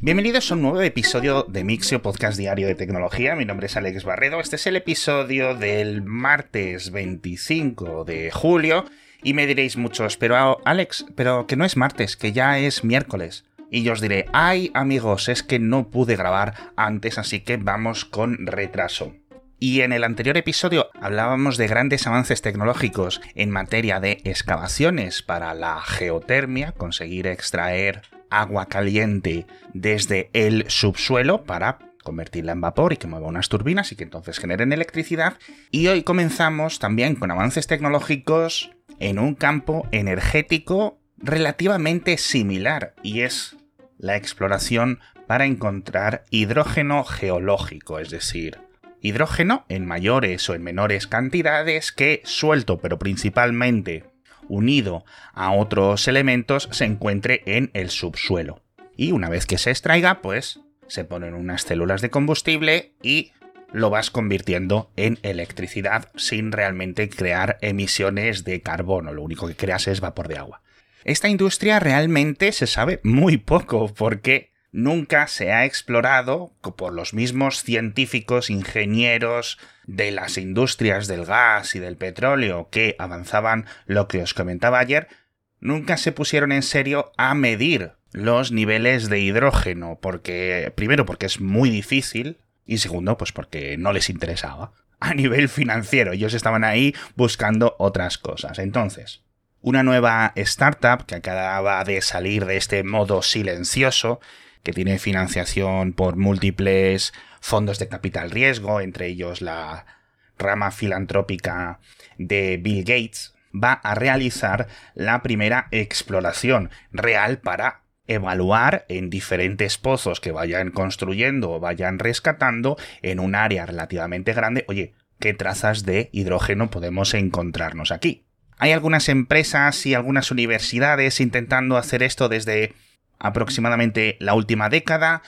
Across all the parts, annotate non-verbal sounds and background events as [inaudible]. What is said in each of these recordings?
Bienvenidos a un nuevo episodio de Mixio Podcast Diario de Tecnología. Mi nombre es Alex Barredo. Este es el episodio del martes 25 de julio. Y me diréis muchos, pero Alex, pero que no es martes, que ya es miércoles. Y yo os diré, ay amigos, es que no pude grabar antes, así que vamos con retraso. Y en el anterior episodio hablábamos de grandes avances tecnológicos en materia de excavaciones para la geotermia, conseguir extraer agua caliente desde el subsuelo para convertirla en vapor y que mueva unas turbinas y que entonces generen electricidad. Y hoy comenzamos también con avances tecnológicos en un campo energético relativamente similar y es la exploración para encontrar hidrógeno geológico, es decir, hidrógeno en mayores o en menores cantidades que suelto pero principalmente unido a otros elementos se encuentre en el subsuelo. Y una vez que se extraiga, pues se ponen unas células de combustible y lo vas convirtiendo en electricidad sin realmente crear emisiones de carbono. Lo único que creas es vapor de agua. Esta industria realmente se sabe muy poco porque nunca se ha explorado por los mismos científicos, ingenieros de las industrias del gas y del petróleo que avanzaban lo que os comentaba ayer, nunca se pusieron en serio a medir los niveles de hidrógeno, porque primero porque es muy difícil y segundo pues porque no les interesaba a nivel financiero, ellos estaban ahí buscando otras cosas. Entonces, una nueva startup que acababa de salir de este modo silencioso que tiene financiación por múltiples fondos de capital riesgo, entre ellos la rama filantrópica de Bill Gates, va a realizar la primera exploración real para evaluar en diferentes pozos que vayan construyendo o vayan rescatando en un área relativamente grande, oye, qué trazas de hidrógeno podemos encontrarnos aquí. Hay algunas empresas y algunas universidades intentando hacer esto desde aproximadamente la última década,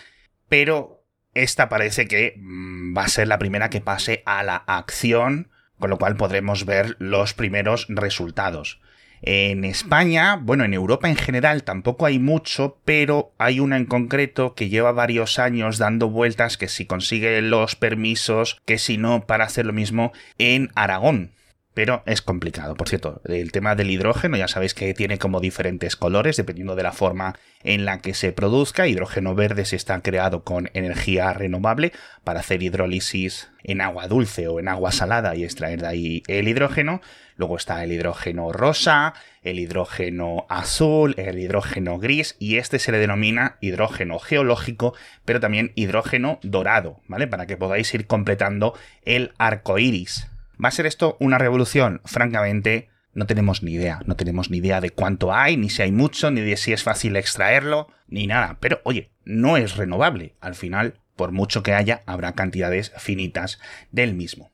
pero esta parece que mm, va a ser la primera que pase a la acción, con lo cual podremos ver los primeros resultados. En España, bueno, en Europa en general tampoco hay mucho, pero hay una en concreto que lleva varios años dando vueltas que si consigue los permisos, que si no, para hacer lo mismo en Aragón pero es complicado. Por cierto, el tema del hidrógeno ya sabéis que tiene como diferentes colores dependiendo de la forma en la que se produzca. Hidrógeno verde se está creado con energía renovable para hacer hidrólisis en agua dulce o en agua salada y extraer de ahí el hidrógeno. Luego está el hidrógeno rosa, el hidrógeno azul, el hidrógeno gris y este se le denomina hidrógeno geológico, pero también hidrógeno dorado, ¿vale? Para que podáis ir completando el arco iris ¿Va a ser esto una revolución? Francamente, no tenemos ni idea. No tenemos ni idea de cuánto hay, ni si hay mucho, ni de si es fácil extraerlo, ni nada. Pero oye, no es renovable. Al final, por mucho que haya, habrá cantidades finitas del mismo.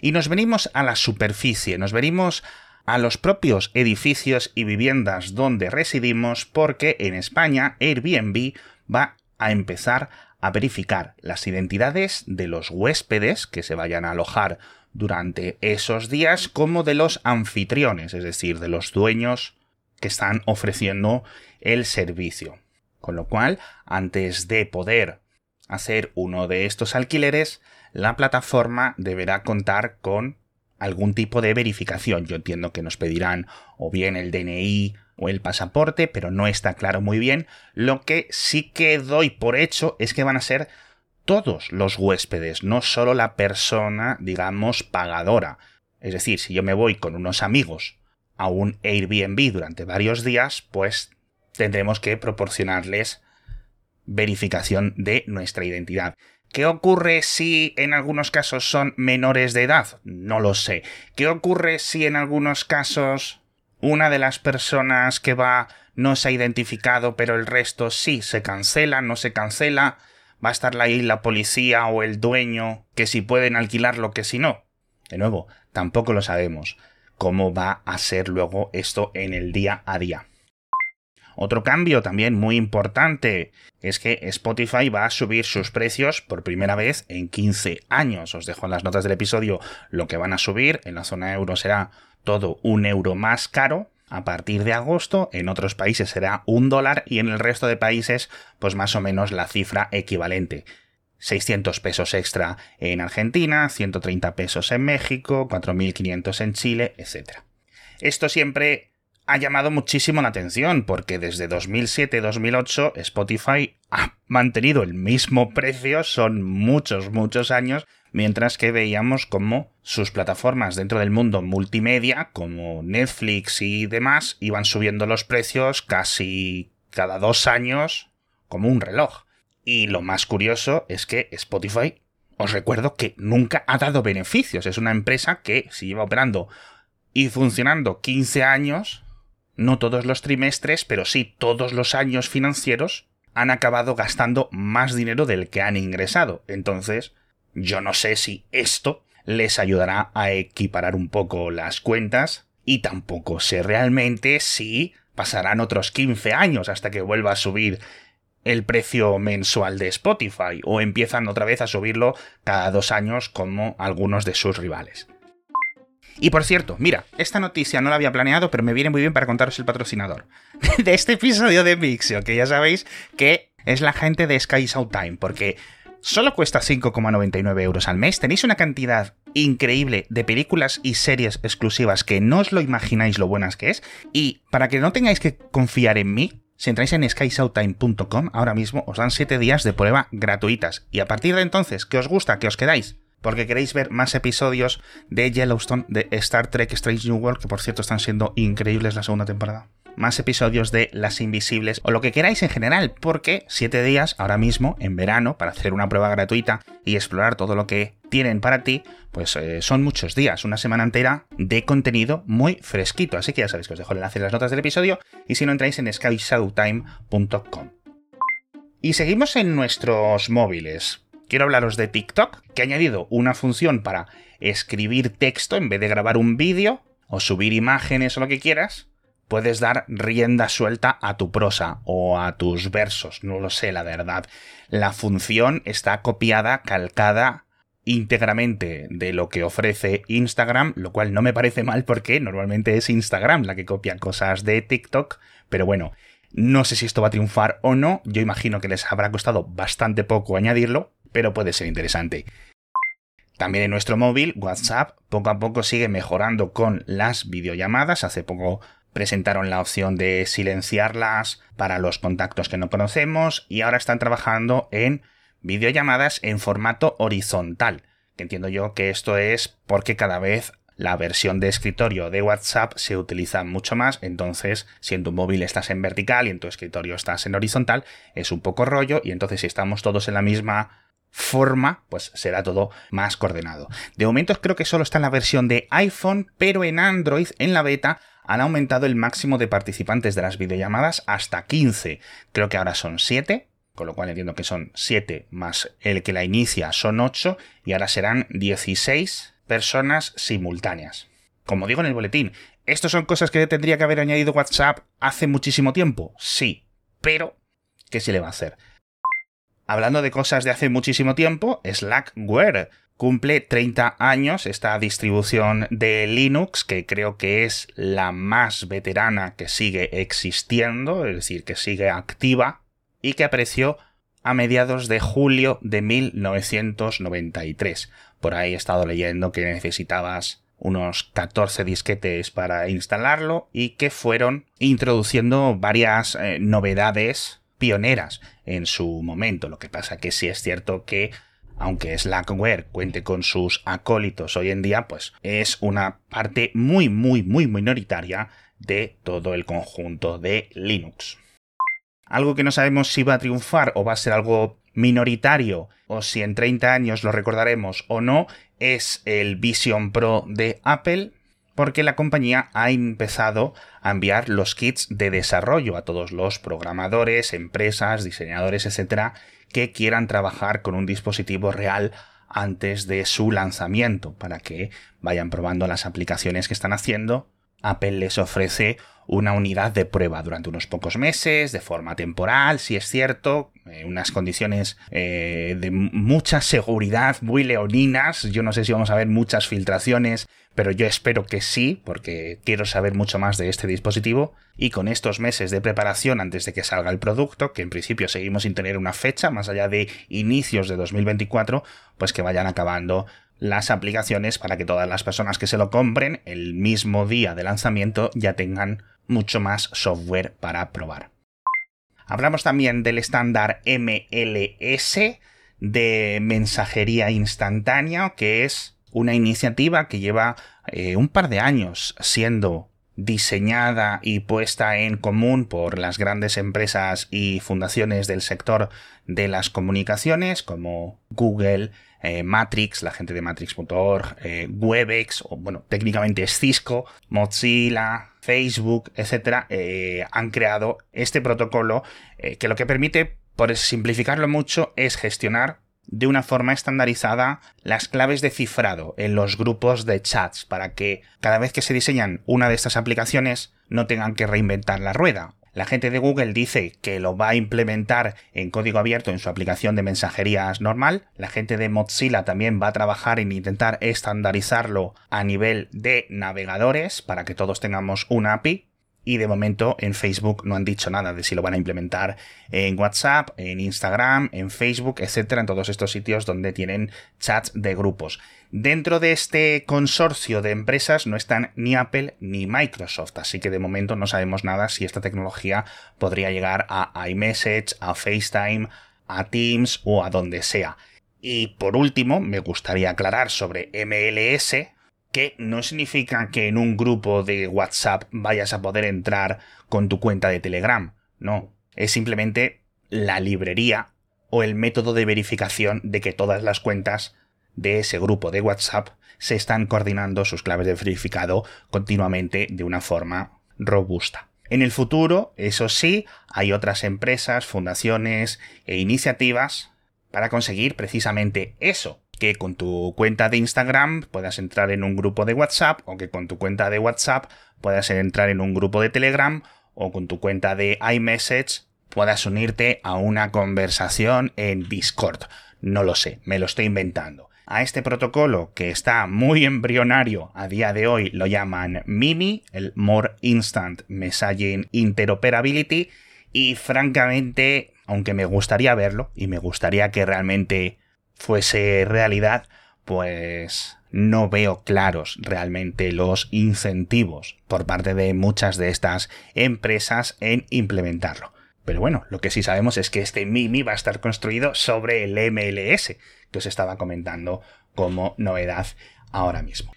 Y nos venimos a la superficie, nos venimos a los propios edificios y viviendas donde residimos porque en España Airbnb va a empezar a verificar las identidades de los huéspedes que se vayan a alojar durante esos días como de los anfitriones, es decir, de los dueños que están ofreciendo el servicio. Con lo cual, antes de poder hacer uno de estos alquileres, la plataforma deberá contar con algún tipo de verificación. Yo entiendo que nos pedirán o bien el DNI o el pasaporte, pero no está claro muy bien. Lo que sí que doy por hecho es que van a ser todos los huéspedes, no solo la persona, digamos, pagadora. Es decir, si yo me voy con unos amigos a un Airbnb durante varios días, pues tendremos que proporcionarles verificación de nuestra identidad. ¿Qué ocurre si en algunos casos son menores de edad? No lo sé. ¿Qué ocurre si en algunos casos una de las personas que va no se ha identificado, pero el resto sí se cancela, no se cancela? Va a estar ahí la policía o el dueño, que si pueden alquilarlo, que si no. De nuevo, tampoco lo sabemos cómo va a ser luego esto en el día a día. Otro cambio también muy importante es que Spotify va a subir sus precios por primera vez en 15 años. Os dejo en las notas del episodio lo que van a subir. En la zona euro será todo un euro más caro. A partir de agosto, en otros países será un dólar y en el resto de países pues más o menos la cifra equivalente. 600 pesos extra en Argentina, 130 pesos en México, 4.500 en Chile, etc. Esto siempre ha llamado muchísimo la atención porque desde 2007-2008 Spotify ha mantenido el mismo precio, son muchos, muchos años, mientras que veíamos como sus plataformas dentro del mundo multimedia, como Netflix y demás, iban subiendo los precios casi cada dos años como un reloj. Y lo más curioso es que Spotify, os recuerdo que nunca ha dado beneficios. Es una empresa que si lleva operando y funcionando 15 años, no todos los trimestres, pero sí todos los años financieros, han acabado gastando más dinero del que han ingresado. Entonces, yo no sé si esto les ayudará a equiparar un poco las cuentas y tampoco sé realmente si pasarán otros 15 años hasta que vuelva a subir el precio mensual de Spotify o empiezan otra vez a subirlo cada dos años como algunos de sus rivales. Y por cierto, mira, esta noticia no la había planeado, pero me viene muy bien para contaros el patrocinador [laughs] de este episodio de Mixio, que ya sabéis que es la gente de Sky Time, porque solo cuesta 5,99 euros al mes, tenéis una cantidad increíble de películas y series exclusivas que no os lo imagináis lo buenas que es, y para que no tengáis que confiar en mí, si entráis en skysouttime.com, ahora mismo os dan 7 días de prueba gratuitas. Y a partir de entonces, ¿qué os gusta? ¿Qué os quedáis? Porque queréis ver más episodios de Yellowstone, de Star Trek Strange New World, que por cierto están siendo increíbles la segunda temporada más episodios de Las Invisibles o lo que queráis en general, porque 7 días ahora mismo, en verano, para hacer una prueba gratuita y explorar todo lo que tienen para ti, pues eh, son muchos días, una semana entera de contenido muy fresquito. Así que ya sabéis que os dejo el enlace en las notas del episodio y si no entráis en skyshadowtime.com. Y seguimos en nuestros móviles. Quiero hablaros de TikTok, que ha añadido una función para escribir texto en vez de grabar un vídeo o subir imágenes o lo que quieras puedes dar rienda suelta a tu prosa o a tus versos, no lo sé, la verdad. La función está copiada, calcada íntegramente de lo que ofrece Instagram, lo cual no me parece mal porque normalmente es Instagram la que copia cosas de TikTok, pero bueno, no sé si esto va a triunfar o no, yo imagino que les habrá costado bastante poco añadirlo, pero puede ser interesante. También en nuestro móvil, WhatsApp poco a poco sigue mejorando con las videollamadas. Hace poco presentaron la opción de silenciarlas para los contactos que no conocemos y ahora están trabajando en videollamadas en formato horizontal, que entiendo yo que esto es porque cada vez la versión de escritorio de WhatsApp se utiliza mucho más, entonces si en tu móvil estás en vertical y en tu escritorio estás en horizontal, es un poco rollo y entonces si estamos todos en la misma forma, pues será todo más coordenado. De momento creo que solo está en la versión de iPhone, pero en Android, en la beta, han aumentado el máximo de participantes de las videollamadas hasta 15. Creo que ahora son 7, con lo cual entiendo que son 7 más el que la inicia son 8 y ahora serán 16 personas simultáneas. Como digo en el boletín, ¿estos son cosas que tendría que haber añadido WhatsApp hace muchísimo tiempo? Sí, pero ¿qué se le va a hacer? Hablando de cosas de hace muchísimo tiempo, Slackware cumple 30 años esta distribución de Linux, que creo que es la más veterana que sigue existiendo, es decir, que sigue activa, y que apareció a mediados de julio de 1993. Por ahí he estado leyendo que necesitabas unos 14 disquetes para instalarlo y que fueron introduciendo varias eh, novedades pioneras en su momento. Lo que pasa que sí es cierto que aunque Slackware cuente con sus acólitos hoy en día, pues es una parte muy, muy, muy minoritaria de todo el conjunto de Linux. Algo que no sabemos si va a triunfar o va a ser algo minoritario o si en 30 años lo recordaremos o no es el Vision Pro de Apple porque la compañía ha empezado a enviar los kits de desarrollo a todos los programadores, empresas, diseñadores, etcétera, que quieran trabajar con un dispositivo real antes de su lanzamiento para que vayan probando las aplicaciones que están haciendo. Apple les ofrece una unidad de prueba durante unos pocos meses, de forma temporal, si es cierto, en unas condiciones eh, de mucha seguridad, muy leoninas. Yo no sé si vamos a ver muchas filtraciones, pero yo espero que sí, porque quiero saber mucho más de este dispositivo. Y con estos meses de preparación antes de que salga el producto, que en principio seguimos sin tener una fecha, más allá de inicios de 2024, pues que vayan acabando las aplicaciones para que todas las personas que se lo compren el mismo día de lanzamiento ya tengan mucho más software para probar. Hablamos también del estándar MLS de mensajería instantánea, que es una iniciativa que lleva eh, un par de años siendo diseñada y puesta en común por las grandes empresas y fundaciones del sector de las comunicaciones como Google, eh, Matrix, la gente de Matrix.org, eh, Webex, o bueno, técnicamente es Cisco, Mozilla, Facebook, etcétera, eh, han creado este protocolo que lo que permite, por simplificarlo mucho, es gestionar de una forma estandarizada las claves de cifrado en los grupos de chats para que cada vez que se diseñan una de estas aplicaciones no tengan que reinventar la rueda. La gente de Google dice que lo va a implementar en código abierto en su aplicación de mensajerías normal. La gente de Mozilla también va a trabajar en intentar estandarizarlo a nivel de navegadores para que todos tengamos una API y de momento en Facebook no han dicho nada de si lo van a implementar en WhatsApp, en Instagram, en Facebook, etcétera, en todos estos sitios donde tienen chats de grupos. Dentro de este consorcio de empresas no están ni Apple ni Microsoft, así que de momento no sabemos nada si esta tecnología podría llegar a iMessage, a FaceTime, a Teams o a donde sea. Y por último, me gustaría aclarar sobre MLS, que no significa que en un grupo de WhatsApp vayas a poder entrar con tu cuenta de Telegram. No, es simplemente la librería o el método de verificación de que todas las cuentas de ese grupo de WhatsApp se están coordinando sus claves de verificado continuamente de una forma robusta. En el futuro, eso sí, hay otras empresas, fundaciones e iniciativas para conseguir precisamente eso, que con tu cuenta de Instagram puedas entrar en un grupo de WhatsApp o que con tu cuenta de WhatsApp puedas entrar en un grupo de Telegram o con tu cuenta de iMessage puedas unirte a una conversación en Discord. No lo sé, me lo estoy inventando. A este protocolo, que está muy embrionario a día de hoy, lo llaman MIMI, el More Instant Messaging Interoperability, y francamente, aunque me gustaría verlo, y me gustaría que realmente fuese realidad, pues no veo claros realmente los incentivos por parte de muchas de estas empresas en implementarlo. Pero bueno, lo que sí sabemos es que este MIMI va a estar construido sobre el MLS que os estaba comentando como novedad ahora mismo.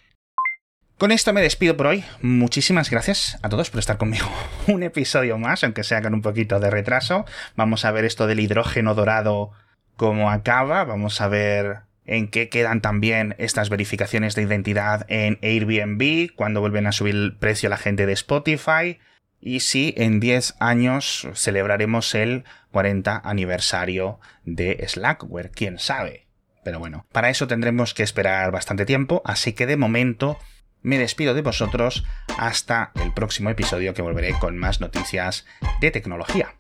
Con esto me despido por hoy. Muchísimas gracias a todos por estar conmigo. [laughs] Un episodio más, aunque sea con un poquito de retraso. Vamos a ver esto del hidrógeno dorado cómo acaba. Vamos a ver en qué quedan también estas verificaciones de identidad en Airbnb, cuando vuelven a subir el precio la gente de Spotify. Y si en 10 años celebraremos el 40 aniversario de Slackware, quién sabe. Pero bueno, para eso tendremos que esperar bastante tiempo, así que de momento me despido de vosotros hasta el próximo episodio que volveré con más noticias de tecnología.